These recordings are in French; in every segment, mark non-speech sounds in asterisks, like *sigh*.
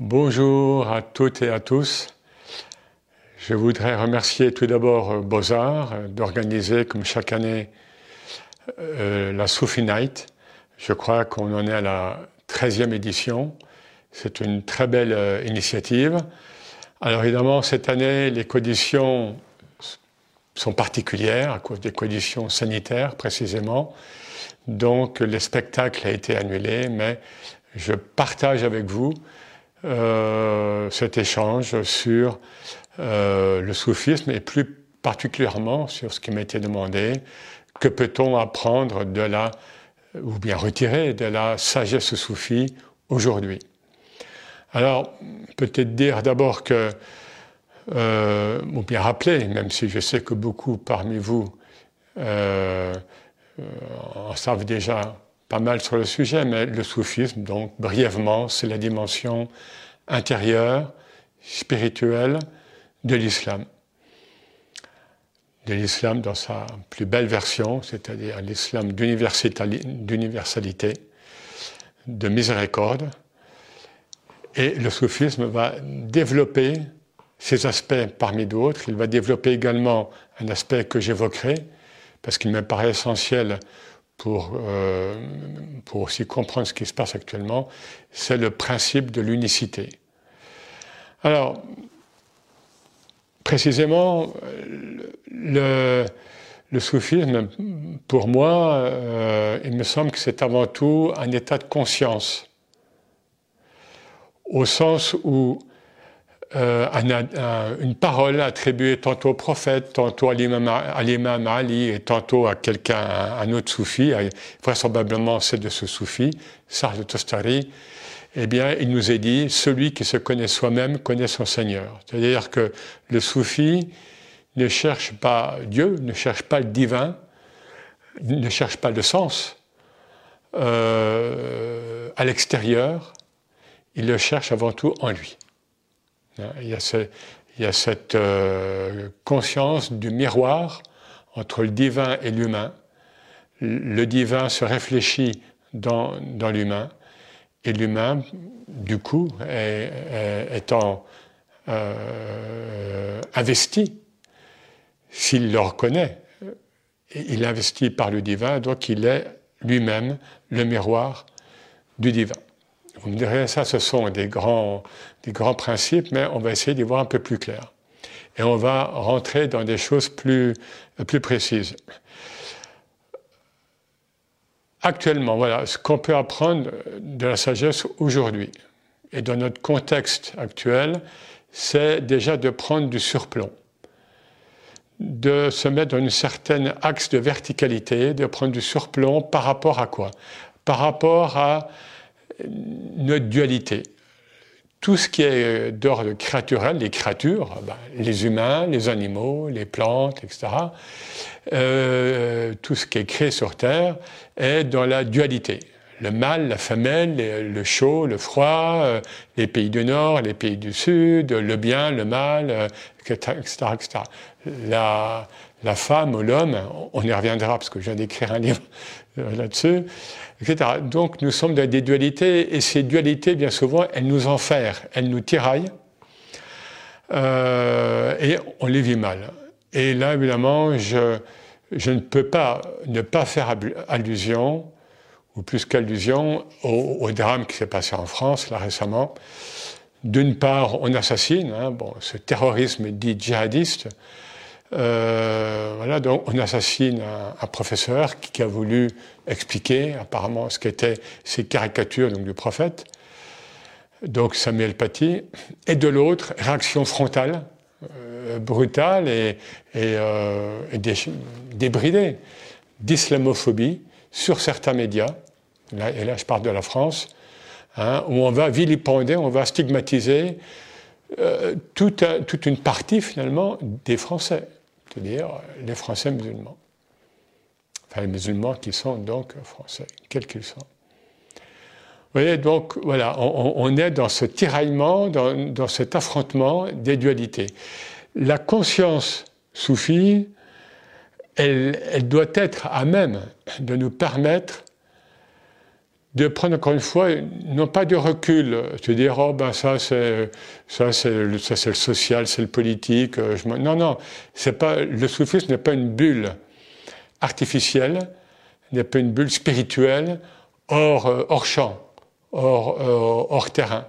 Bonjour à toutes et à tous. Je voudrais remercier tout d'abord Beaux-Arts d'organiser, comme chaque année, euh, la Sophie Night. Je crois qu'on en est à la 13e édition. C'est une très belle euh, initiative. Alors évidemment, cette année, les conditions sont particulières à cause des conditions sanitaires précisément. Donc le spectacle a été annulé, mais je partage avec vous euh, cet échange sur euh, le soufisme et plus particulièrement sur ce qui été demandé, que peut-on apprendre de la, ou bien retirer de la sagesse soufie aujourd'hui? Alors, peut-être dire d'abord que, euh, ou bien rappeler, même si je sais que beaucoup parmi vous en savent déjà pas mal sur le sujet, mais le soufisme, donc brièvement, c'est la dimension intérieure, spirituelle de l'islam. De l'islam dans sa plus belle version, c'est-à-dire l'islam d'universalité, de miséricorde. Et le soufisme va développer ces aspects parmi d'autres. Il va développer également un aspect que j'évoquerai, parce qu'il me paraît essentiel pour, euh, pour aussi comprendre ce qui se passe actuellement, c'est le principe de l'unicité. Alors, précisément, le, le soufisme, pour moi, euh, il me semble que c'est avant tout un état de conscience, au sens où euh, une parole attribuée tantôt au prophète, tantôt à l'imam Ali et tantôt à quelqu'un, un autre soufi, vraisemblablement c'est de ce soufi, Sarj Tostari, eh bien, il nous est dit, celui qui se connaît soi-même connaît son Seigneur. C'est-à-dire que le soufi ne cherche pas Dieu, ne cherche pas le divin, ne cherche pas le sens euh, à l'extérieur, il le cherche avant tout en lui. Il y a, cette euh, conscience du miroir entre le divin et l'humain. Le divin se réfléchit dans, l'humain et l'humain, du coup, étant euh, investi, s'il le reconnaît, il est investi par le divin, donc il est lui-même le miroir du divin. Vous me direz, ça, ce sont des grands, des grands principes, mais on va essayer d'y voir un peu plus clair. Et on va rentrer dans des choses plus, plus précises. Actuellement, voilà, ce qu'on peut apprendre de la sagesse aujourd'hui et dans notre contexte actuel, c'est déjà de prendre du surplomb, de se mettre dans une certaine axe de verticalité, de prendre du surplomb par rapport à quoi? Par rapport à notre dualité. Tout ce qui est d'ordre créaturel, les créatures, ben, les humains, les animaux, les plantes, etc., euh, tout ce qui est créé sur Terre est dans la dualité. Le mâle, la femelle, le chaud, le froid, euh, les pays du Nord, les pays du Sud, le bien, le mal, etc. Euh, etc. La, la femme ou l'homme, on y reviendra parce que je viens d'écrire un livre là-dessus, donc nous sommes dans des dualités, et ces dualités, bien souvent, elles nous enferment, elles nous tiraillent, euh, et on les vit mal. Et là, évidemment, je, je ne peux pas ne pas faire allusion, ou plus qu'allusion, au, drame qui s'est passé en France, là récemment. D'une part, on assassine, hein, bon, ce terrorisme dit djihadiste, euh, voilà, donc on assassine un, professeur qui, a voulu expliquer apparemment ce qu'étaient ces caricatures donc, du prophète, donc Samuel Paty, et de l'autre, réaction frontale, euh, brutale et, euh, débridée d'islamophobie sur certains médias, là, et là je parle de la France, hein, où on va vilipender, on va stigmatiser toute, toute une partie finalement des Français c'est-à-dire les Français musulmans. Enfin, les musulmans qui sont donc français, quels qu'ils soient. Vous voyez, donc voilà, on, est dans ce tiraillement, dans, cet affrontement des dualités. La conscience soufie, elle, elle doit être à même de nous permettre de prendre encore une fois, non pas de recul, de dire oh ben ça c'est ça c'est ça c'est le social, c'est le politique. Euh, je non non, c'est pas le soufisme n'est pas une bulle artificielle, n'est pas une bulle spirituelle hors euh, hors champ, hors euh, hors terrain.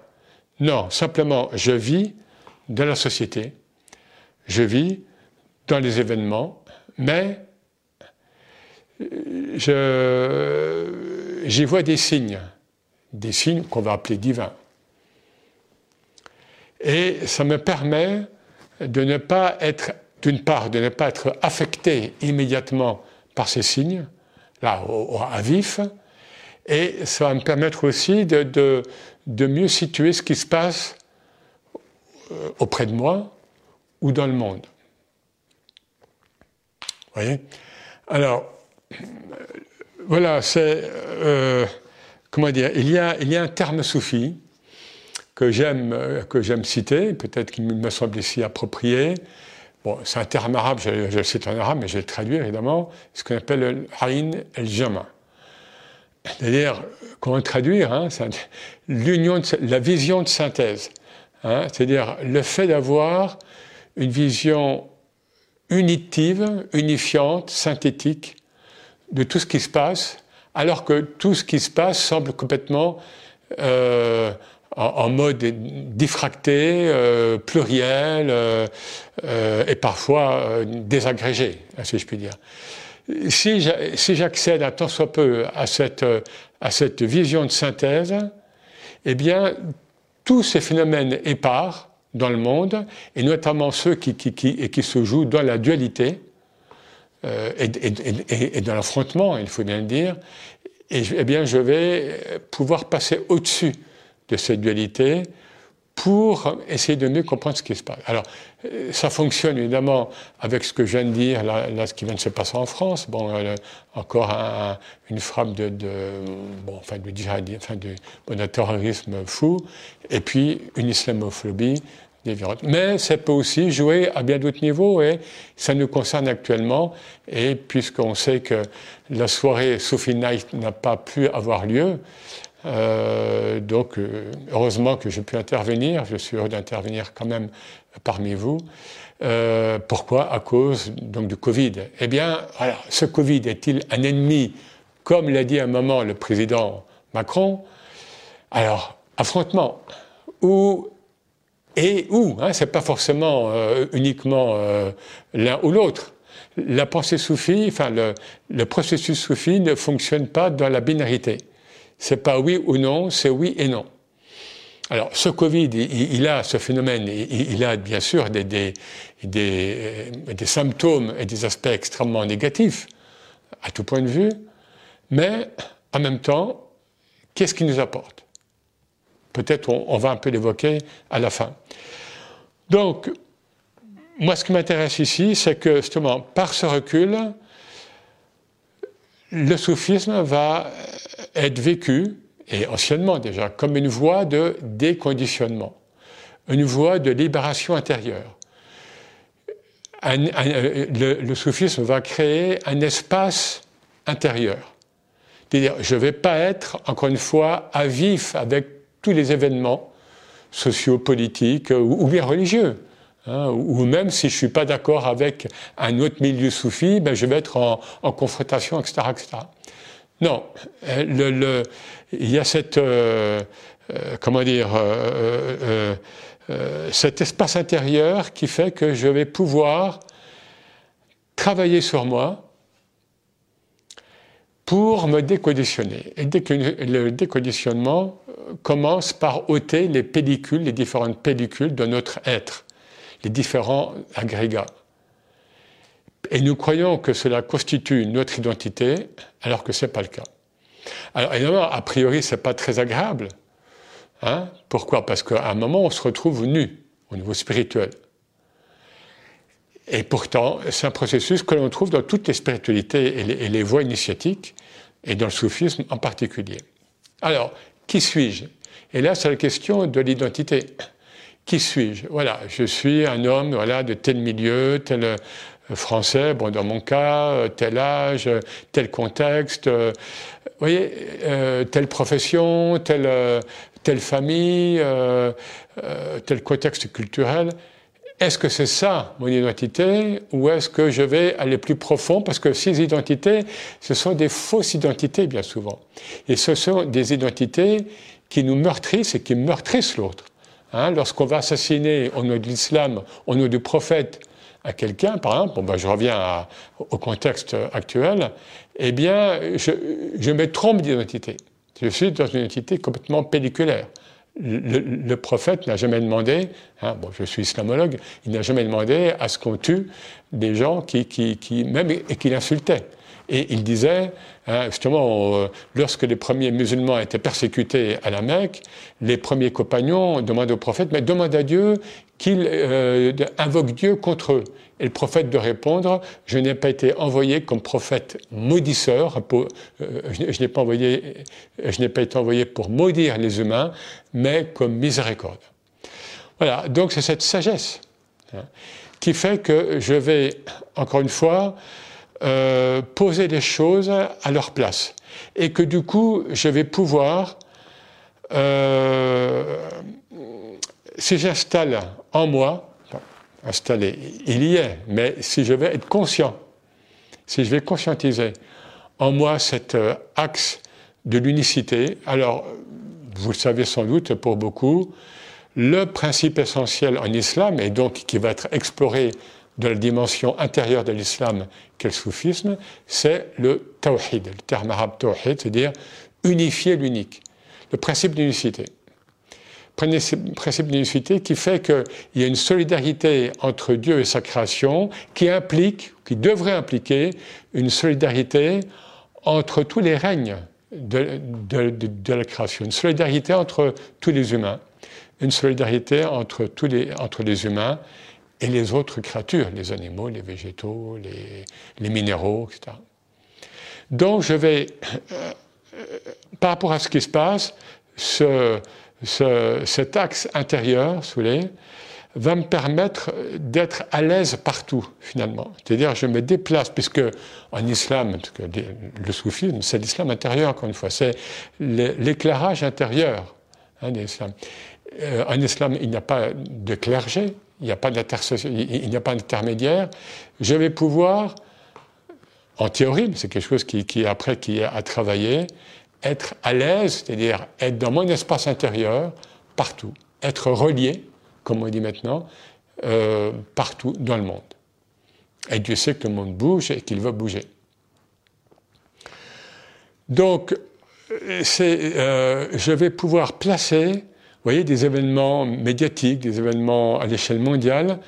Non, simplement je vis dans la société, je vis dans les événements, mais j'y vois des signes, des signes qu'on va appeler divins. Et ça me permet de ne pas être, d'une part, de ne pas être affecté immédiatement par ces signes, là, à vif, et ça va me permettre aussi de, de, mieux situer ce qui se passe euh, auprès de moi ou dans le monde. Vous voyez? Alors, voilà, c'est. Euh, comment dire il y, a, un terme soufi que j'aime, que j'aime citer, peut-être qu'il me semble ici approprié. Bon, c'est un terme arabe, je, le cite en arabe, mais je vais le traduire évidemment, ce qu'on appelle le haïn el-jama. C'est-à-dire, comment traduire hein, la vision de synthèse. Hein, c'est-à-dire le fait d'avoir une vision unitive, unifiante, synthétique de tout ce qui se passe, alors que tout ce qui se passe semble complètement euh, en, mode diffracté, euh, pluriel euh, et parfois désagrégé, si je puis dire. Si j'accède à tant soit peu à cette, à cette vision de synthèse, eh bien, tous ces phénomènes épars dans le monde, et notamment ceux qui, qui, qui, qui se jouent dans la dualité, euh, et, dans l'affrontement, il faut bien le dire, et, eh bien, je vais pouvoir passer au-dessus de cette dualité pour essayer de mieux comprendre ce qui se passe. Alors, euh, ça fonctionne évidemment avec ce que je viens de dire, là, ce qui vient de se passer en France. Bon, euh, encore une frappe de, bon, enfin, de enfin, de, terrorisme fou, et puis une islamophobie mais ça peut aussi jouer à bien d'autres niveaux et ça nous concerne actuellement. Et puisqu'on sait que la soirée Sophie Night n'a pas pu avoir lieu, euh, donc euh, heureusement que j'ai pu intervenir, je suis heureux d'intervenir quand même parmi vous. Euh, pourquoi? À cause donc du Covid. Eh bien, alors, ce Covid est-il un ennemi, comme l'a dit à un moment le président Macron Alors, affrontement ou et où. Hein, c'est pas forcément euh, uniquement euh, l'un ou l'autre. La pensée soufie, enfin le, le, processus soufi ne fonctionne pas dans la binarité. C'est pas oui ou non, c'est oui et non. Alors, ce Covid, il, a ce phénomène, il, il, a bien sûr des, des, des, des, symptômes et des aspects extrêmement négatifs, à tout point de vue, mais en même temps, qu'est-ce qu'il nous apporte? Peut-être on, va un peu l'évoquer à la fin. Donc, moi, ce qui m'intéresse ici, c'est que justement, par ce recul, le soufisme va être vécu, et anciennement déjà, comme une voie de déconditionnement, une voie de libération intérieure. le, le, soufisme va créer un espace intérieur. C'est-à-dire, je ne vais pas être, encore une fois, à vif avec tous les événements sociaux, politiques ou, bien religieux. Hein, ou même si je ne suis pas d'accord avec un autre milieu soufi, ben je vais être en, confrontation, etc., etc. Non, euh, il y a cette, euh, euh, comment dire, cet espace intérieur qui fait que je vais pouvoir travailler sur moi pour me déconditionner. Et le déconditionnement commence par ôter les pellicules, les différentes pellicules de notre être, les différents agrégats. Et nous croyons que cela constitue notre identité, alors que ce n'est pas le cas. Alors évidemment, a priori, ce n'est pas très agréable. Hein Pourquoi? Parce qu'à un moment, on se retrouve nu, au niveau spirituel. Et pourtant, c'est un processus que l'on trouve dans toutes les spiritualités et les, et les voies initiatiques, et dans le soufisme en particulier. Alors, qui suis-je? Et là, c'est la question de l'identité. Qui suis-je? Voilà, je suis un homme voilà, de tel milieu, tel, français, bon, dans mon cas, tel âge, tel contexte, voyez, telle profession, telle famille, tel contexte culturel. Est-ce que c'est ça mon identité ou est-ce que je vais aller plus profond? Parce que ces identités, ce sont des fausses identités bien souvent. Et ce sont des identités qui nous meurtrissent et qui meurtrissent l'autre. Hein, Lorsqu'on va assassiner au nom de l'islam, au nom du prophète, à quelqu'un, par exemple, ben, je reviens au contexte actuel, eh bien, je, je me trompe d'identité. Je suis dans une identité complètement pelliculaire le, prophète n'a jamais demandé, hein, bon, je suis islamologue, il n'a jamais demandé à ce qu'on tue des gens qui, qui, qui même et qui l'insultaient. Et il disait, justement, euh, lorsque les premiers musulmans étaient persécutés à la Mecque, les premiers compagnons demandaient au prophète, mais demande à Dieu qu'il euh, invoque Dieu contre eux. Et le prophète de répondre, je n'ai pas été envoyé comme prophète maudisseur, euh, je, n'ai pas envoyé, je n'ai pas été envoyé pour maudire les humains, mais comme miséricorde. Voilà, donc c'est cette sagesse hein, qui fait que je vais, encore une fois, euh, poser les choses à leur place. Et que du coup, je vais pouvoir, euh, si j'installe en moi, installer, il y est, mais si je vais être conscient, si je vais conscientiser en moi cet euh, axe de l'unicité, alors, vous le savez sans doute pour beaucoup, le principe essentiel en islam, et donc qui va être exploré de la dimension intérieure de l'islam qu'est le soufisme, c'est le tawhid, le terme arabe tawhid, c'est-à-dire unifier l'unique, le principe d'unicité. Principe d'unicité qui fait qu'il y a une solidarité entre Dieu et sa création qui implique, qui devrait impliquer une solidarité entre tous les règnes de, la création, une solidarité entre tous les humains, une solidarité entre, tous les, entre les humains et les autres créatures, les animaux, les végétaux, les, minéraux, etc. Donc je vais, euh, par rapport à ce qui se passe, ce, cet axe intérieur, sous les, va me permettre d'être à l'aise partout, finalement. C'est-à-dire, je me déplace, puisque en islam, le soufisme, c'est l'islam intérieur, encore une fois, c'est l'éclairage intérieur hein, l'islam. Euh, en islam, il n'y a pas de clergé, il n'y a pas d'intermédiaire, je vais pouvoir, en théorie, c'est quelque chose qui, après qui est à travailler, être à l'aise, c'est-à-dire être dans mon espace intérieur, partout, être relié, comme on dit maintenant, euh, partout dans le monde. Et Dieu sait que le monde bouge et qu'il va bouger. Donc, euh, je vais pouvoir placer voyez, des événements médiatiques, des événements à l'échelle mondiale,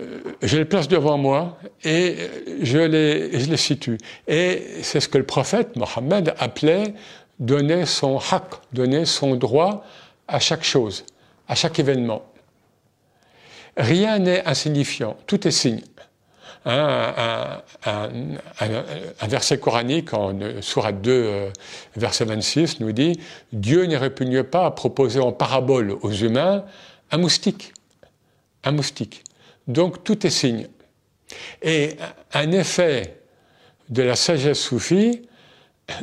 euh, je les place devant moi et je les, je les situe. Et c'est ce que le prophète Mohammed appelait donner son haq, donner son droit à chaque chose, à chaque événement. Rien n'est insignifiant, tout est signe un, verset coranique en Surat 2, euh, verset 26, nous dit Dieu ne répugne pas à proposer en parabole aux humains un moustique. Un moustique. Donc tout est signe. Et un effet de la sagesse soufie,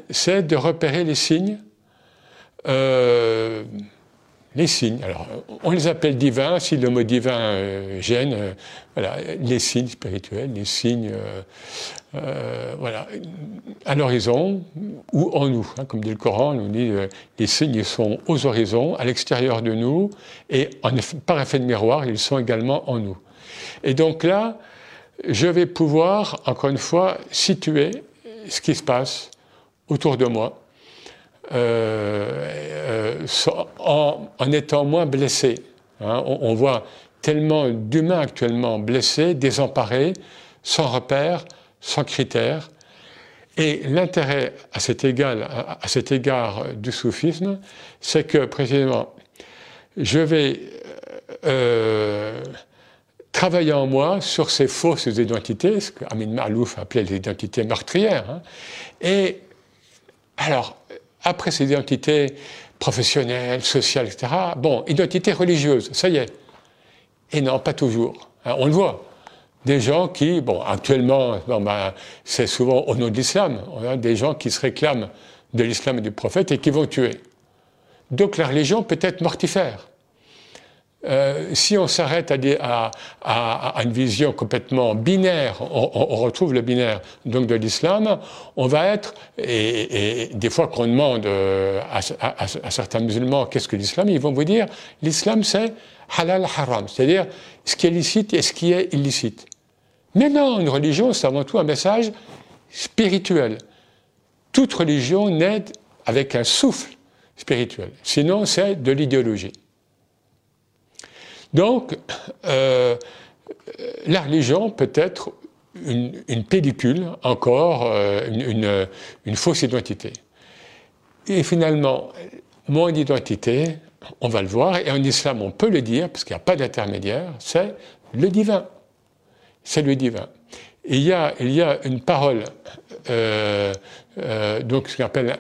c'est de repérer les signes. Euh, les signes. Alors, on les appelle divins, si le mot divin euh, gêne, euh, voilà, les signes spirituels, les signes, euh, voilà, à l'horizon ou en nous. Hein, comme dit le Coran, nous dit les signes sont aux horizons, à l'extérieur de nous, et par effet de miroir, ils sont également en nous. Et donc là, je vais pouvoir, encore une fois, situer ce qui se passe autour de moi euh, euh, en, étant moins blessés. Hein. On, voit tellement d'humains actuellement blessés, désemparés, sans repères, sans critères. Et l'intérêt à cet, égard, du soufisme, c'est que précisément, je vais euh, travailler en moi sur ces fausses identités, ce qu'Amin Malouf appelait les identités meurtrières. Hein. Et alors, après ces identités professionnelles, sociales, etc., bon, identité religieuse, ça y est. Et non, pas toujours. Hein, on le voit. des gens qui, bon, actuellement, ben, c'est souvent au nom de l'islam, on a des gens qui se réclament de l'islam et du prophète et qui vont tuer. Donc la religion peut être mortifère. Euh, si on s'arrête à, une vision complètement binaire, on, retrouve le binaire donc de l'islam, on va être, et, des fois qu'on demande euh, à, certains musulmans qu'est-ce que l'islam, ils vont vous dire l'islam c'est halal haram, c'est-à-dire ce qui est licite et ce qui est illicite. Mais non, une religion c'est avant tout un message spirituel. Toute religion naît avec un souffle spirituel, sinon c'est de l'idéologie. Donc, euh, la religion peut être une, pellicule, encore euh, une, fausse identité. Et finalement, mon identité, on va le voir, et en islam on peut le dire, parce qu'il n'y a pas d'intermédiaire, c'est le divin. C'est le divin. il y a, il y a une parole, euh, donc ce qu'on appelle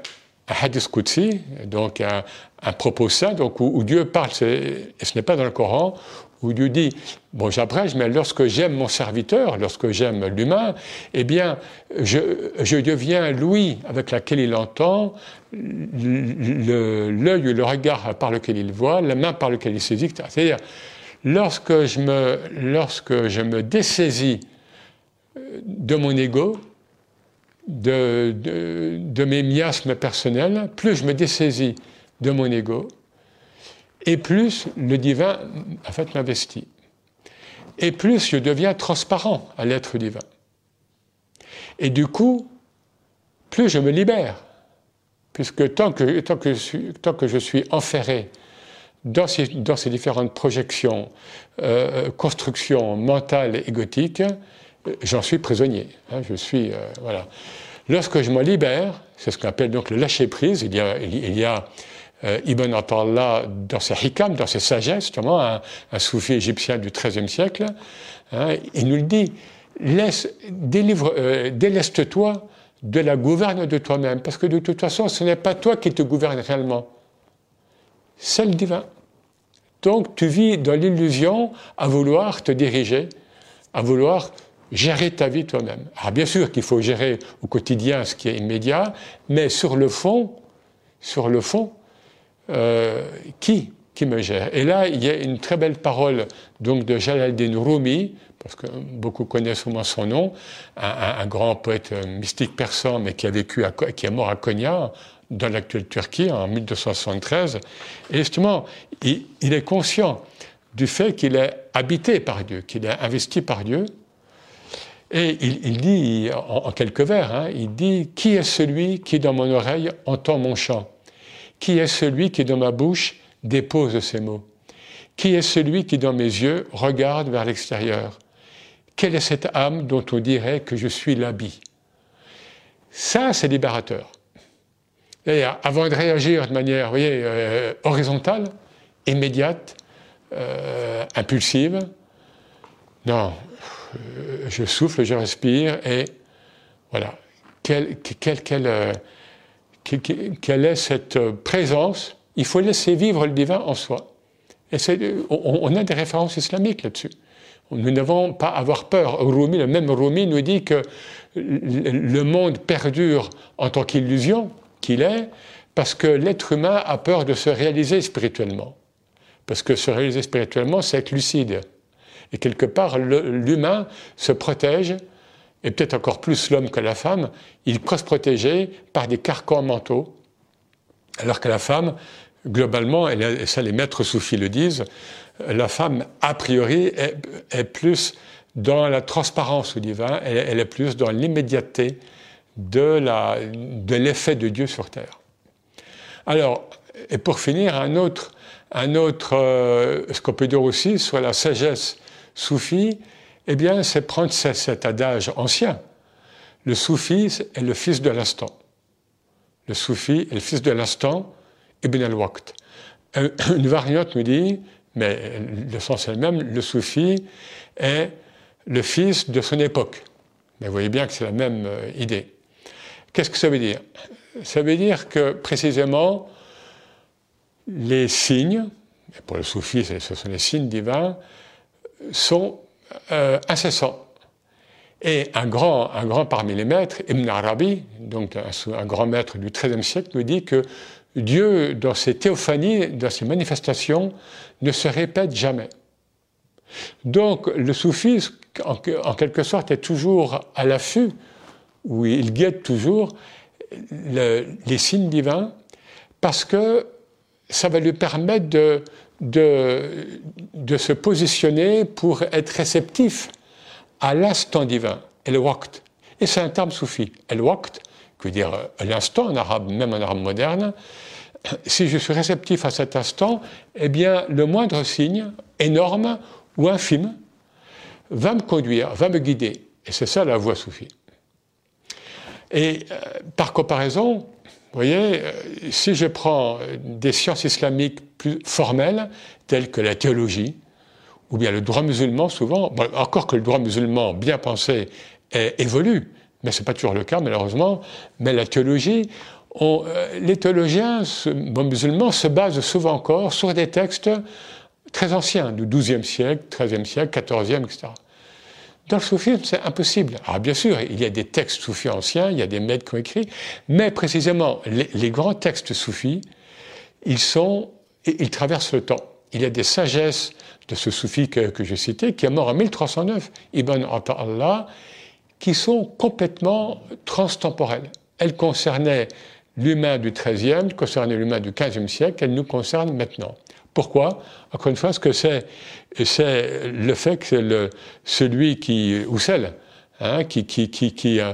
un hadith Qudsi, donc un, propos saint, donc où, Dieu parle, et ce n'est pas dans le Coran, où Dieu dit, bon j'abrège, mais lorsque j'aime mon serviteur, lorsque j'aime l'humain, eh bien, je, deviens l'ouïe avec laquelle il entend, l'œil ou le regard par lequel il voit, la main par laquelle il saisit, c'est-à-dire, lorsque je me, lorsque je me dessaisis de mon ego, de, de, mes miasmes personnels, plus je me dessaisis de mon ego, et plus le divin, en fait, m'investit. Et plus je deviens transparent à l'être divin. Et du coup, plus je me libère. Puisque tant que, je, suis, tant enferré dans ces, dans différentes projections, euh, constructions mentales et égotiques, j'en suis prisonnier. Hein, je suis, euh, voilà. Lorsque je me libère, c'est ce qu'on appelle donc le lâcher prise. Il y a euh, Ibn Atallah dans ses hikam, dans ses sagesses, un, soufi égyptien du XIIIe siècle. Hein, il nous le dit euh, déleste-toi de la gouverne de toi-même, parce que de toute façon, ce n'est pas toi qui te gouverne réellement, c'est le divin. Donc tu vis dans l'illusion à vouloir te diriger, à vouloir gérer ta vie toi-même. Alors bien sûr qu'il faut gérer au quotidien ce qui est immédiat, mais sur le fond, sur le fond, euh, qui qui me gère? Et là, il y a une très belle parole donc de Jalaluddin Rumi, parce que beaucoup connaissent moins son nom, un, grand poète mystique persan, mais qui a vécu, qui est mort à Konya, dans l'actuelle Turquie, en 1273. Et justement, il, il est conscient du fait qu'il est habité par Dieu, qu'il est investi par Dieu, et il, dit, en, quelques vers, hein, il dit Qui est celui qui dans mon oreille entend mon chant? Qui est celui qui dans ma bouche dépose ces mots? Qui est celui qui dans mes yeux regarde vers l'extérieur? Quelle est cette âme dont on dirait que je suis l'habit? Ça, c'est libérateur. D'ailleurs, avant de réagir de manière euh, horizontale, immédiate, euh, impulsive, non, euh, je souffle, je respire, et voilà. Quelle, est cette euh, présence Il faut laisser vivre le divin en soi. Et on, a des références islamiques là-dessus. Nous n'avons pas à avoir peur. Rumi, le même Rumi nous dit que le monde perdure en tant qu'illusion qu'il est, parce que l'être humain a peur de se réaliser spirituellement. Parce que se réaliser spirituellement, c'est être lucide. Et quelque part, l'humain se protège, et peut-être encore plus l'homme que la femme, il peut se protéger par des carcans mentaux, alors que la femme, globalement, et ça les maîtres soufis le disent, la femme, a priori, est, plus dans la transparence au divin, elle, est plus dans l'immédiateté de l'effet de, Dieu sur terre. Alors, et pour finir, un autre, un autre euh, ce qu'on peut dire aussi sur la sagesse soufi, eh bien, c'est prendre cet adage ancien. Le soufi est le fils de l'instant. Le soufi est le fils de l'instant, Ibn al-Waqt. *coughs* Une variante nous dit, mais le sens est le même, le soufi est le fils de son époque. Mais vous voyez bien que c'est la même euh, idée. Qu'est-ce que ça veut dire? Ça veut dire que précisément, les signes, pour le soufi, ce sont les signes divins, sont euh, incessants. Et un grand, un grand parmi les maîtres, Ibn Arabi, donc un, grand maître du XIIIe siècle, nous dit que Dieu, dans ses théophanies, dans ses manifestations, ne se répète jamais. Donc le soufisme, en, quelque sorte, est toujours à l'affût, où il guette toujours les signes divins, parce que ça va lui permettre de, de, se positionner pour être réceptif à l'instant divin, el waqt. Et c'est un terme soufi. El waqt, qui veut dire euh, l'instant en arabe, même en arabe moderne. *clears throat* Si je suis réceptif à cet instant, eh bien, le moindre signe, énorme ou infime, va me conduire, va me guider. Et c'est ça la voie soufie. Et euh, par comparaison, vous voyez, euh, si je prends des sciences islamiques plus formelles, telles que la théologie, ou bien le droit musulman, souvent, encore que le droit musulman bien pensé évolue, mais ce n'est pas toujours le cas malheureusement, mais la théologie, euh, les théologiens musulmans se basent souvent encore sur des textes très anciens, du XIIe siècle, XIIIe siècle, XIVe, etc. Dans le soufisme, c'est impossible. Alors bien sûr, il y a des textes soufis anciens, il y a des maîtres qui ont écrit, mais précisément, les, grands textes soufis, ils sont, ils traversent le temps. Il y a des sagesses de ce soufi que, j'ai cité, qui est mort en 1309, Ibn Allah, qui sont complètement transtemporelles. Elles concernaient l'humain du XIIIe, concernaient l'humain du XVe siècle, elles nous concernent maintenant. Pourquoi? Encore une fois, parce que c'est, le fait que celui qui, ou celle, hein, qui, qui, qui, euh,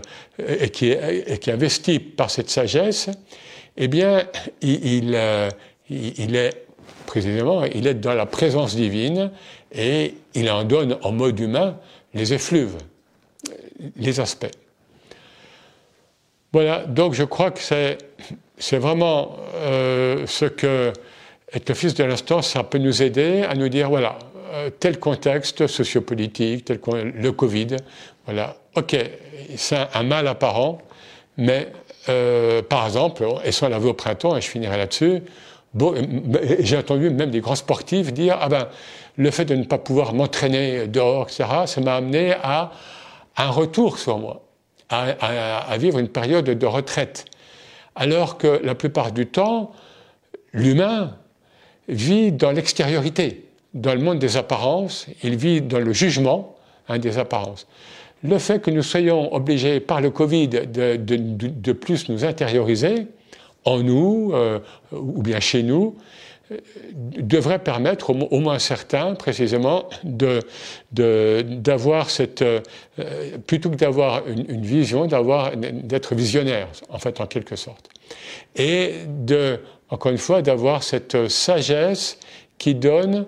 par cette sagesse, eh bien, il, euh, il, est précisément, il est dans la présence divine et il en donne en mode humain les effluves, les aspects. Voilà, donc je crois que c'est, c'est vraiment euh, ce que et le Fils de l'instant, ça peut nous aider à nous dire, voilà, euh, tel contexte sociopolitique, tel le Covid, voilà, ok, c'est un, mal apparent, mais euh, par exemple, et ça on l'a vu au printemps, et je finirai là-dessus, bon, j'ai entendu même des grands sportifs dire, ah ben, le fait de ne pas pouvoir m'entraîner dehors, etc., ça m'a amené à un retour sur moi, à vivre une période de retraite. Alors que la plupart du temps, l'humain, vit dans l'extériorité, dans le monde des apparences, il vit dans le jugement hein, des apparences. Le fait que nous soyons obligés par le Covid de, plus nous intérioriser en nous euh, ou bien chez nous, euh, devrait permettre au, moins certains, précisément, d'avoir cette, euh, plutôt que d'avoir une, une, vision, d'être visionnaire, en fait, en quelque sorte. Et de, encore une fois, d'avoir cette euh, sagesse qui donne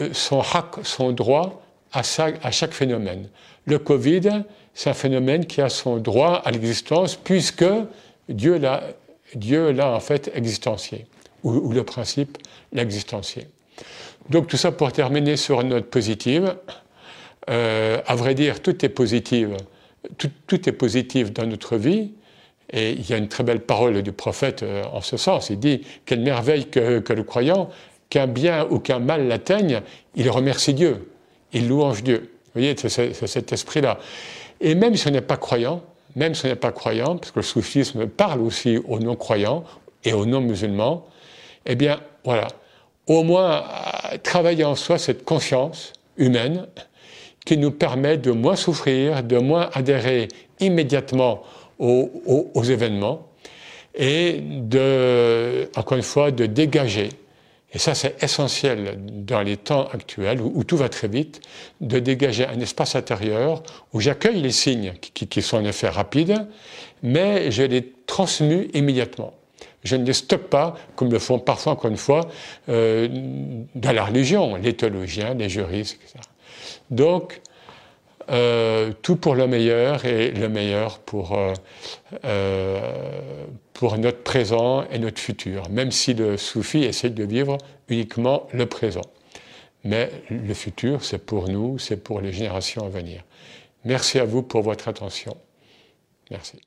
euh, son son droit à, chaque phénomène. Le Covid, c'est un phénomène qui a son droit à l'existence puisque Dieu l'a, en fait existencié, ou, le principe l'a existencié. Donc tout ça pour terminer sur une note positive. Euh, à vrai dire, tout est positif, tout est positif dans notre vie, et il y a une très belle parole du prophète euh, en ce sens. Il dit Quelle merveille que, le croyant, qu'un bien ou qu'un mal l'atteigne, il remercie Dieu, il louange Dieu. Vous voyez, c'est cet esprit-là. Et même si on n'est pas croyant, même si on n'est pas croyant, parce que le soufisme parle aussi aux non-croyants et aux non-musulmans, eh bien, voilà, au moins travailler en soi cette conscience humaine qui nous permet de moins souffrir, de moins adhérer immédiatement aux, événements et de, encore une fois, de dégager, et ça c'est essentiel dans les temps actuels où, tout va très vite, de dégager un espace intérieur où j'accueille les signes qui, sont en effet rapides, mais je les transmue immédiatement. Je ne les stocke pas, comme le font parfois, encore une fois, euh, dans la religion, les théologiens, les juristes, etc. Donc, euh, tout pour le meilleur et le meilleur pour, euh, euh, pour notre présent et notre futur, même si le soufi essaie de vivre uniquement le présent. Mais le futur, c'est pour nous, c'est pour les générations à venir. Merci à vous pour votre attention. Merci.